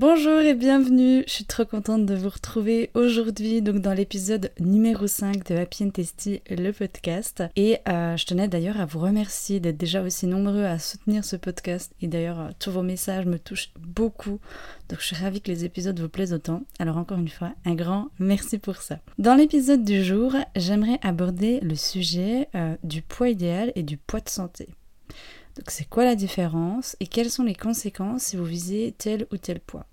Bonjour et bienvenue, je suis trop contente de vous retrouver aujourd'hui dans l'épisode numéro 5 de Happy and Tasty, le podcast. Et euh, je tenais d'ailleurs à vous remercier d'être déjà aussi nombreux à soutenir ce podcast. Et d'ailleurs, euh, tous vos messages me touchent beaucoup. Donc je suis ravie que les épisodes vous plaisent autant. Alors encore une fois, un grand merci pour ça. Dans l'épisode du jour, j'aimerais aborder le sujet euh, du poids idéal et du poids de santé. Donc c'est quoi la différence et quelles sont les conséquences si vous visez tel ou tel poids?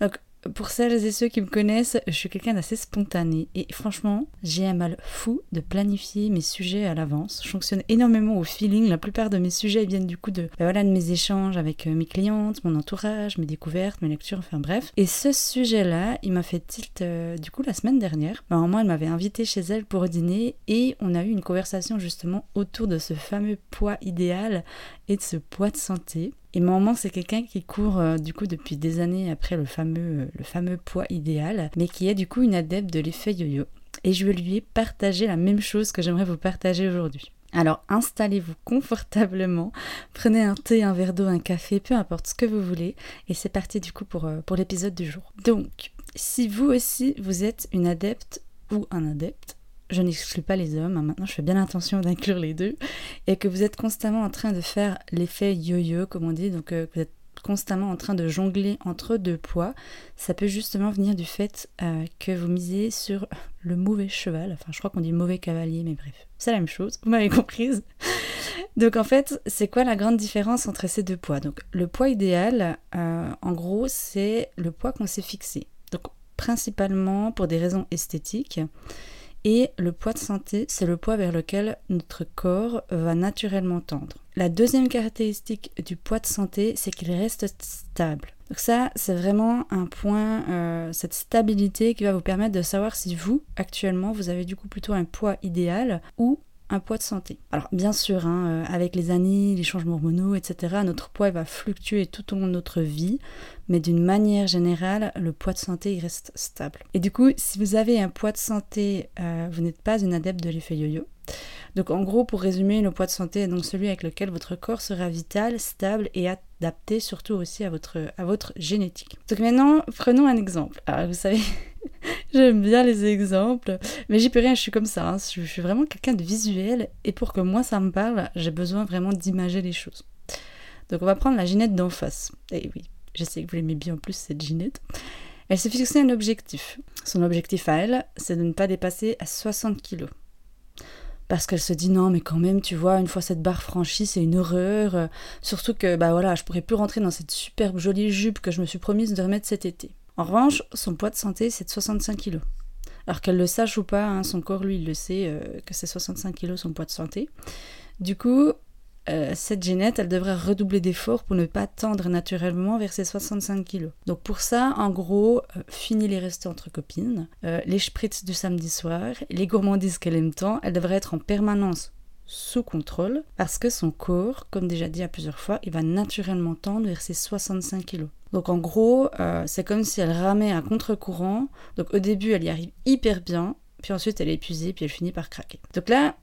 Donc pour celles et ceux qui me connaissent, je suis quelqu'un d'assez spontané et franchement, j'ai un mal fou de planifier mes sujets à l'avance. Je fonctionne énormément au feeling. La plupart de mes sujets viennent du coup de, ben voilà, mes échanges avec euh, mes clientes, mon entourage, mes découvertes, mes lectures, enfin bref. Et ce sujet-là, il m'a fait tilt euh, du coup la semaine dernière. Ben, moi, elle m'avait invité chez elle pour dîner et on a eu une conversation justement autour de ce fameux poids idéal et de ce poids de santé. Et maman, c'est quelqu'un qui court euh, du coup depuis des années après le fameux, euh, le fameux poids idéal, mais qui est du coup une adepte de l'effet yo-yo. Et je lui ai partagé la même chose que j'aimerais vous partager aujourd'hui. Alors installez-vous confortablement, prenez un thé, un verre d'eau, un café, peu importe ce que vous voulez, et c'est parti du coup pour, euh, pour l'épisode du jour. Donc, si vous aussi vous êtes une adepte ou un adepte je n'exclus pas les hommes, hein. maintenant je fais bien attention d'inclure les deux, et que vous êtes constamment en train de faire l'effet yo-yo, comme on dit, donc euh, vous êtes constamment en train de jongler entre deux poids, ça peut justement venir du fait euh, que vous misez sur le mauvais cheval, enfin je crois qu'on dit mauvais cavalier, mais bref, c'est la même chose, vous m'avez comprise. Donc en fait, c'est quoi la grande différence entre ces deux poids? Donc le poids idéal, euh, en gros, c'est le poids qu'on s'est fixé. Donc principalement pour des raisons esthétiques. Et le poids de santé, c'est le poids vers lequel notre corps va naturellement tendre. La deuxième caractéristique du poids de santé, c'est qu'il reste stable. Donc ça, c'est vraiment un point, euh, cette stabilité qui va vous permettre de savoir si vous, actuellement, vous avez du coup plutôt un poids idéal ou un poids de santé. Alors bien sûr, hein, euh, avec les années, les changements hormonaux, etc., notre poids va fluctuer tout au long de notre vie, mais d'une manière générale, le poids de santé il reste stable. Et du coup, si vous avez un poids de santé, euh, vous n'êtes pas une adepte de l'effet yo-yo. Donc en gros, pour résumer, le poids de santé est donc celui avec lequel votre corps sera vital, stable et adapté surtout aussi à votre, à votre génétique. Donc maintenant, prenons un exemple. Alors vous savez, j'aime bien les exemples, mais j'y peux rien, je suis comme ça. Hein. Je, suis vraiment quelqu'un de visuel et pour que moi ça me parle, j'ai besoin vraiment d'imager les choses. Donc on va prendre la Ginette d'en face. Et oui, je sais que vous l'aimez bien en plus cette Ginette. Elle s'est fixé un objectif. Son objectif à elle, c'est de ne pas dépasser à 60 kilos parce qu'elle se dit non mais quand même tu vois une fois cette barre franchie c'est une horreur surtout que bah voilà je pourrais plus rentrer dans cette superbe jolie jupe que je me suis promise de remettre cet été en revanche son poids de santé c'est de 65 kg alors qu'elle le sache ou pas hein, son corps lui il le sait euh, que c'est 65 kg son poids de santé. Du coup euh, cette Ginette, elle devrait redoubler d'efforts pour ne pas tendre naturellement vers ses 65 kilos. Donc pour ça, en gros, euh, fini les restos entre copines, euh, les spritz du samedi soir, les gourmandises qu'elle aime tant, elle devrait être en permanence sous contrôle parce que son corps, comme déjà dit à plusieurs fois, il va naturellement tendre vers ses 65 kilos. Donc en gros, c'est comme si elle ramait à contre-courant. Donc au début, elle y arrive hyper bien, puis ensuite elle est épuisée, puis elle finit par craquer. Donc là,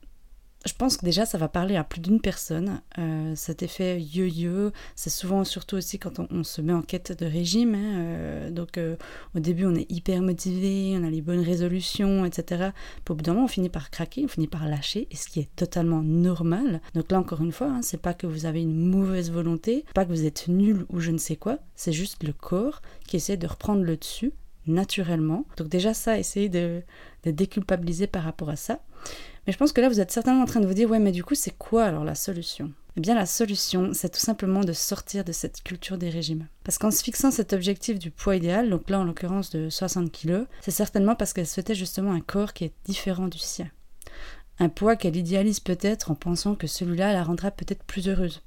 je pense que déjà ça va parler à plus d'une personne. Euh, cet effet yo-yo, c'est souvent surtout aussi quand on, se met en quête de régime. Hein, euh, donc euh, au début on est hyper motivé, on a les bonnes résolutions, etc. Puis au bout d'un moment on finit par craquer, on finit par lâcher, et ce qui est totalement normal. Donc là encore une fois, hein, c'est pas que vous avez une mauvaise volonté, pas que vous êtes nul ou je ne sais quoi, c'est juste le corps qui essaie de reprendre le dessus naturellement. Donc déjà ça, essayez de, de déculpabiliser par rapport à ça. Mais je pense que là, vous êtes certainement en train de vous dire, ouais, mais du coup, c'est quoi alors la solution? Eh bien, la solution, c'est tout simplement de sortir de cette culture des régimes. Parce qu'en se fixant cet objectif du poids idéal, donc là, en l'occurrence de 60 kg, c'est certainement parce qu'elle souhaitait justement un corps qui est différent du sien. Un poids qu'elle idéalise peut-être en pensant que celui-là la rendra peut-être plus heureuse.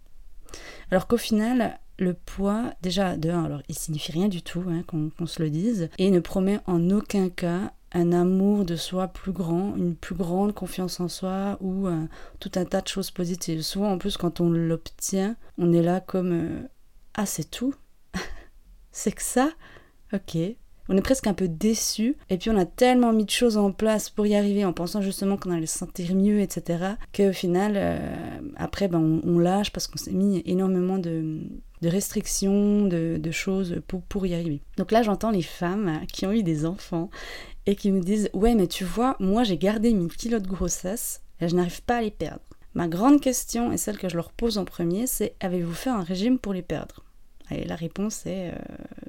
Alors qu'au final, le poids, déjà de alors il signifie rien du tout, hein, qu'on se le dise, et ne promet en aucun cas un amour de soi plus grand, une plus grande confiance en soi ou euh, tout un tas de choses positives. Souvent en plus quand on l'obtient, on est là comme euh, ah c'est tout, c'est que ça, ok. On est presque un peu déçu et puis on a tellement mis de choses en place pour y arriver en pensant justement qu'on allait se sentir mieux, etc. Qu'au final, euh, après, ben, on, lâche parce qu'on s'est mis énormément de, restrictions, de, choses pour, pour y arriver. Donc là, j'entends les femmes qui ont eu des enfants et qui me disent Ouais, mais tu vois, moi j'ai gardé mes kilos de grossesse et je n'arrive pas à les perdre. Ma grande question, et celle que je leur pose en premier, c'est Avez-vous fait un régime pour les perdre? Et la réponse est euh,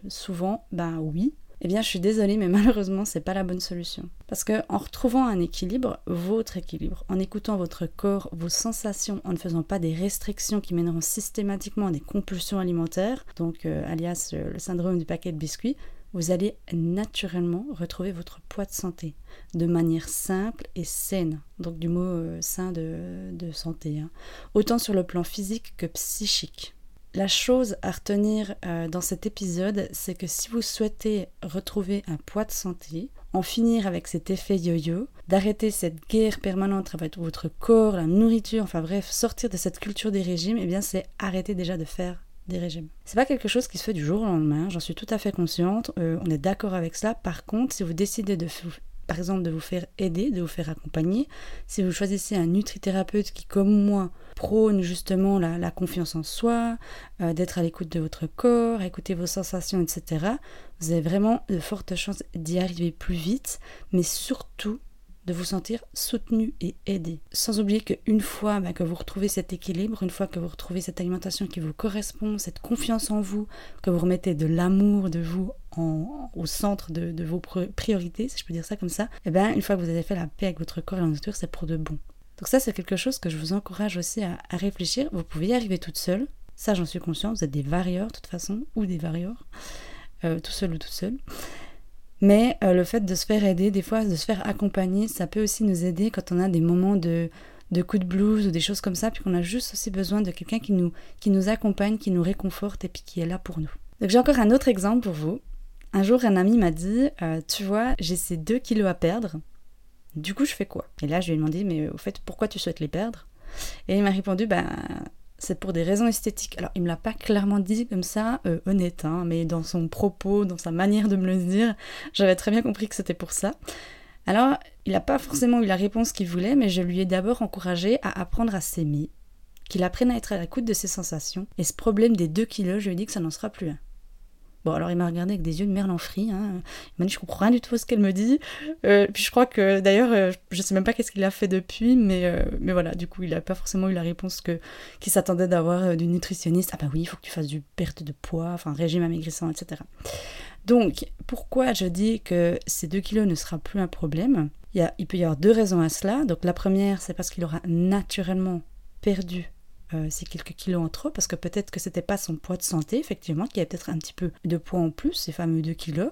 souvent Ben oui. Eh bien, je suis désolée, mais malheureusement, c'est pas la bonne solution. Parce que en retrouvant un équilibre, votre équilibre, en écoutant votre corps, vos sensations, en ne faisant pas des restrictions qui mèneront systématiquement à des compulsions alimentaires, donc euh, alias le syndrome du paquet de biscuits, vous allez naturellement retrouver votre poids de santé de manière simple et saine, donc du mot euh, sain de, santé, hein. autant sur le plan physique que psychique. La chose à retenir euh, dans cet épisode, c'est que si vous souhaitez retrouver un poids de santé, en finir avec cet effet yo-yo, d'arrêter cette guerre permanente avec votre corps, la nourriture, enfin bref, sortir de cette culture des régimes, eh bien c'est arrêter déjà de faire des régimes. C'est pas quelque chose qui se fait du jour au lendemain, j'en suis tout à fait consciente, euh, on est d'accord avec cela. Par contre, si vous décidez de par exemple de vous faire aider, de vous faire accompagner, si vous choisissez un nutrithérapeute qui, comme moi, prône justement la, confiance en soi, euh, d'être à l'écoute de votre corps, écouter vos sensations, etc., vous avez vraiment de fortes chances d'y arriver plus vite, mais surtout de vous sentir soutenu et aidé. Sans oublier qu'une fois bah, que vous retrouvez cet équilibre, une fois que vous retrouvez cette alimentation qui vous correspond, cette confiance en vous, que vous remettez de l'amour de vous au centre de, vos priorités, si je peux dire ça comme ça, et eh bien une fois que vous avez fait la paix avec votre corps et la nature, c'est pour de bon. Donc ça, c'est quelque chose que je vous encourage aussi à, réfléchir. Vous pouvez y arriver toute seule. Ça, j'en suis consciente. Vous êtes des varieurs, de toute façon, ou des varieurs, euh, tout seul ou toute seule. Mais euh, le fait de se faire aider, des fois de se faire accompagner, ça peut aussi nous aider quand on a des moments de, de coups de blues ou des choses comme ça, puis qu'on a juste aussi besoin de quelqu'un qui nous, qui nous accompagne, qui nous réconforte et puis qui est là pour nous. Donc j'ai encore un autre exemple pour vous. Un jour, un ami m'a dit, euh, tu vois, j'ai ces 2 kilos à perdre, du coup je fais quoi? Et là je lui ai demandé, mais au fait, pourquoi tu souhaites les perdre? Et il m'a répondu, ben c'est pour des raisons esthétiques. Alors, il me l'a pas clairement dit comme ça, euh, honnête, hein, mais dans son propos, dans sa manière de me le dire, j'avais très bien compris que c'était pour ça. Alors, il n'a pas forcément eu la réponse qu'il voulait, mais je lui ai d'abord encouragé à apprendre à s'aimer, qu'il apprenne à être à l'écoute de ses sensations. Et ce problème des 2 kilos, je lui ai dit que ça n'en sera plus un. Bon, alors il m'a regardé avec des yeux de merlan frit. Hein. Il m'a dit Je comprends rien du tout ce qu'elle me dit. Euh, puis je crois que d'ailleurs, euh, je sais même pas qu'est-ce qu'il a fait depuis, mais, euh, mais voilà, du coup, il n'a pas forcément eu la réponse que qu'il s'attendait d'avoir du nutritionniste. Ah bah oui, il faut que tu fasses du perte de poids, enfin régime amaigrissant, etc. Donc, pourquoi je dis que ces 2 kilos ne sera plus un problème? Il, y a, il peut y avoir deux raisons à cela. Donc la première, c'est parce qu'il aura naturellement perdu euh, c'est quelques kilos en trop, parce que peut-être que c'était pas son poids de santé, effectivement, qu'il y avait peut-être un petit peu de poids en plus, ces fameux 2 kilos.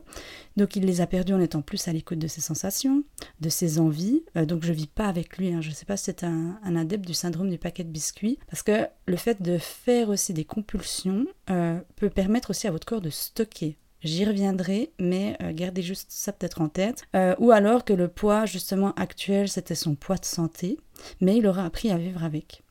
Donc il les a perdus en étant plus à l'écoute de ses sensations, de ses envies. Euh, donc je vis pas avec lui, hein. je sais pas si c'est un, adepte du syndrome du paquet de biscuits, parce que le fait de faire aussi des compulsions euh, peut permettre aussi à votre corps de stocker J'y reviendrai, mais gardez juste ça peut-être en tête. ou alors que le poids justement actuel, c'était son poids de santé, mais il aura appris à vivre avec.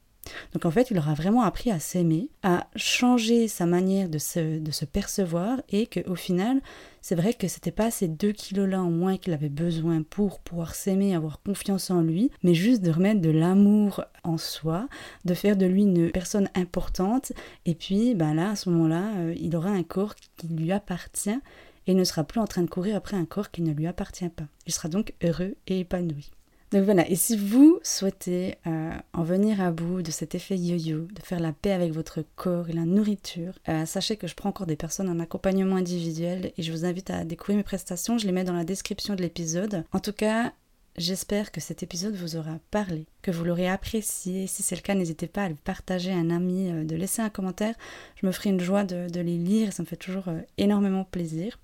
Donc en fait, il aura vraiment appris à s'aimer, à changer sa manière de se, de se percevoir et qu'au final, c'est vrai que c'était pas ces deux kilos-là en moins qu'il avait besoin pour pouvoir s'aimer, avoir confiance en lui, mais juste de remettre de l'amour en soi, de faire de lui une personne importante. Et puis, ben là, à ce moment-là, euh, il aura un corps qui lui appartient et ne sera plus en train de courir après un corps qui ne lui appartient pas. Il sera donc heureux et épanoui. Donc voilà, et si vous souhaitez euh, en venir à bout de cet effet yo-yo, de faire la paix avec votre corps et la nourriture, euh, sachez que je prends encore des personnes en accompagnement individuel et je vous invite à découvrir mes prestations, je les mets dans la description de l'épisode. En tout cas, J'espère que cet épisode vous aura parlé, que vous l'aurez apprécié. Si c'est le cas, n'hésitez pas à le partager à un ami, euh, de laisser un commentaire. Je me ferai une joie de, les lire, ça me fait toujours euh, énormément plaisir.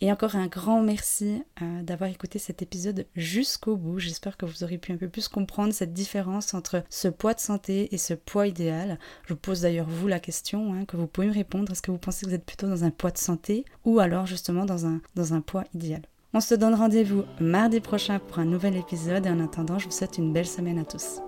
Et encore un grand merci euh, d'avoir écouté cet épisode jusqu'au bout. J'espère que vous aurez pu un peu plus comprendre cette différence entre ce poids de santé et ce poids idéal. Je vous pose d'ailleurs vous la question, hein, que vous pouvez me répondre. Est-ce que vous pensez que vous êtes plutôt dans un poids de santé ou alors justement dans un, dans un poids idéal? On se donne rendez-vous mardi prochain pour un nouvel épisode et en attendant, je vous souhaite une belle semaine à tous.